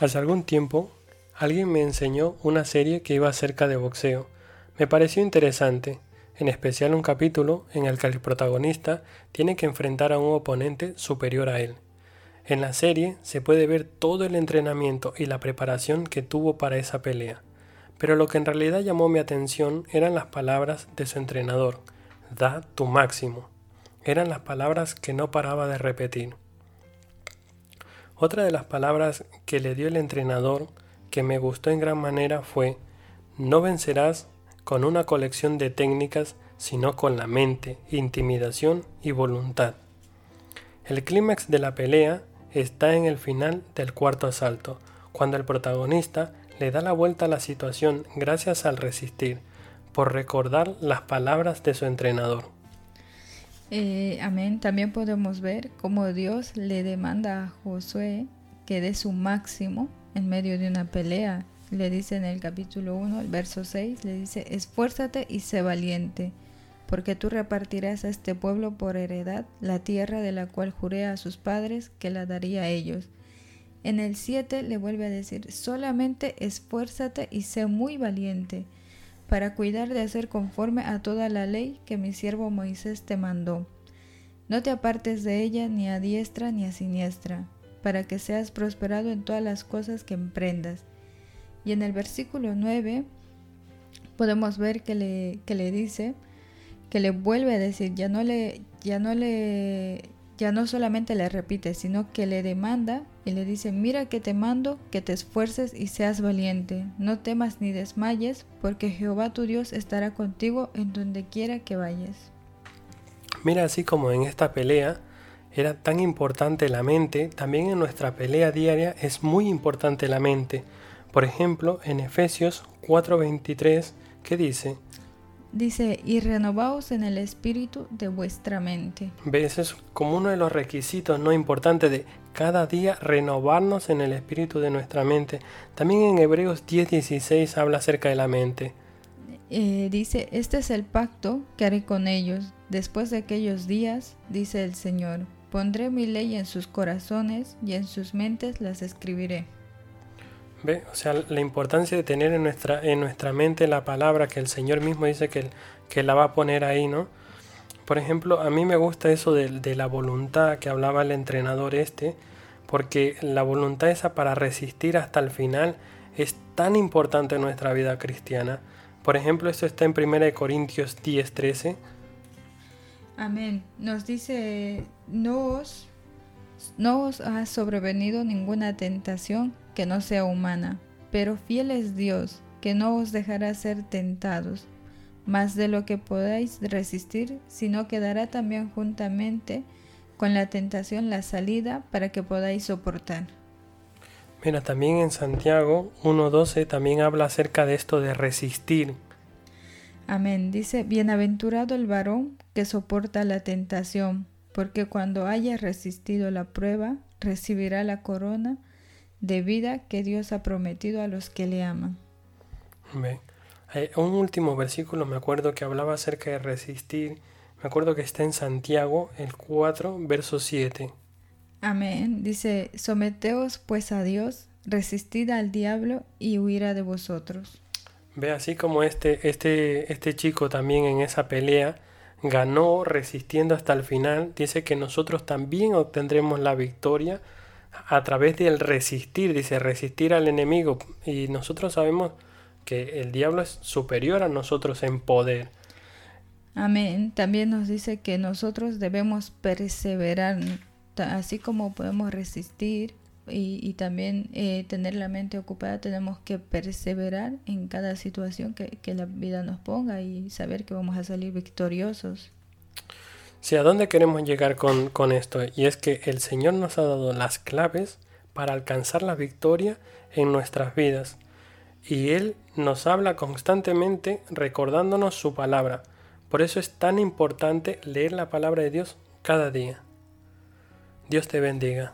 Hace algún tiempo, alguien me enseñó una serie que iba acerca de boxeo. Me pareció interesante, en especial un capítulo en el que el protagonista tiene que enfrentar a un oponente superior a él. En la serie se puede ver todo el entrenamiento y la preparación que tuvo para esa pelea, pero lo que en realidad llamó mi atención eran las palabras de su entrenador, da tu máximo. Eran las palabras que no paraba de repetir. Otra de las palabras que le dio el entrenador que me gustó en gran manera fue, no vencerás con una colección de técnicas, sino con la mente, intimidación y voluntad. El clímax de la pelea está en el final del cuarto asalto, cuando el protagonista le da la vuelta a la situación gracias al resistir, por recordar las palabras de su entrenador. Eh, amén. También podemos ver cómo Dios le demanda a Josué que dé su máximo en medio de una pelea. Le dice en el capítulo 1, el verso 6, le dice, esfuérzate y sé valiente, porque tú repartirás a este pueblo por heredad la tierra de la cual juré a sus padres que la daría a ellos. En el 7 le vuelve a decir, solamente esfuérzate y sé muy valiente para cuidar de hacer conforme a toda la ley que mi siervo Moisés te mandó. No te apartes de ella ni a diestra ni a siniestra, para que seas prosperado en todas las cosas que emprendas. Y en el versículo 9 podemos ver que le, que le dice, que le vuelve a decir, ya no le, ya no le, ya no solamente le repite, sino que le demanda y le dice, mira que te mando que te esfuerces y seas valiente, no temas ni desmayes, porque Jehová tu Dios estará contigo en donde quiera que vayas. Mira, así como en esta pelea era tan importante la mente, también en nuestra pelea diaria es muy importante la mente. Por ejemplo, en Efesios 4:23, ¿qué dice? Dice, y renovaos en el espíritu de vuestra mente. ¿Ves? Es como uno de los requisitos no importantes de cada día renovarnos en el espíritu de nuestra mente. También en Hebreos 10:16 habla acerca de la mente. Eh, dice, este es el pacto que haré con ellos. Después de aquellos días, dice el Señor, pondré mi ley en sus corazones y en sus mentes las escribiré. ¿Ve? O sea, la importancia de tener en nuestra, en nuestra mente la palabra que el Señor mismo dice que, que la va a poner ahí, ¿no? Por ejemplo, a mí me gusta eso de, de, la voluntad que hablaba el entrenador este, porque la voluntad esa para resistir hasta el final es tan importante en nuestra vida cristiana. Por ejemplo, esto está en 1 Corintios 10, 13. Amén. Nos dice, no os, no os ha sobrevenido ninguna tentación que no sea humana, pero fiel es Dios, que no os dejará ser tentados, más de lo que podáis resistir, sino que dará también juntamente con la tentación la salida para que podáis soportar. Mira, también en Santiago 1.12 también habla acerca de esto de resistir. Amén. Dice, bienaventurado el varón que soporta la tentación, porque cuando haya resistido la prueba, recibirá la corona de vida que Dios ha prometido a los que le aman. un último versículo me acuerdo que hablaba acerca de resistir. Me acuerdo que está en Santiago, el 4, verso 7. Amén. Dice, someteos pues a Dios, resistid al diablo y huirá de vosotros. Ve así como este, este, este chico también en esa pelea ganó resistiendo hasta el final, dice que nosotros también obtendremos la victoria a través del resistir, dice resistir al enemigo. Y nosotros sabemos que el diablo es superior a nosotros en poder. Amén. También nos dice que nosotros debemos perseverar, así como podemos resistir y, también eh, tener la mente ocupada, tenemos que perseverar en cada situación que, la vida nos ponga y saber que vamos a salir victoriosos. Sí, ¿a dónde queremos llegar con esto? Y es que el Señor nos ha dado las claves para alcanzar la victoria en nuestras vidas. Y Él nos habla constantemente recordándonos su palabra. Por eso es tan importante leer la palabra de Dios cada día. Dios te bendiga.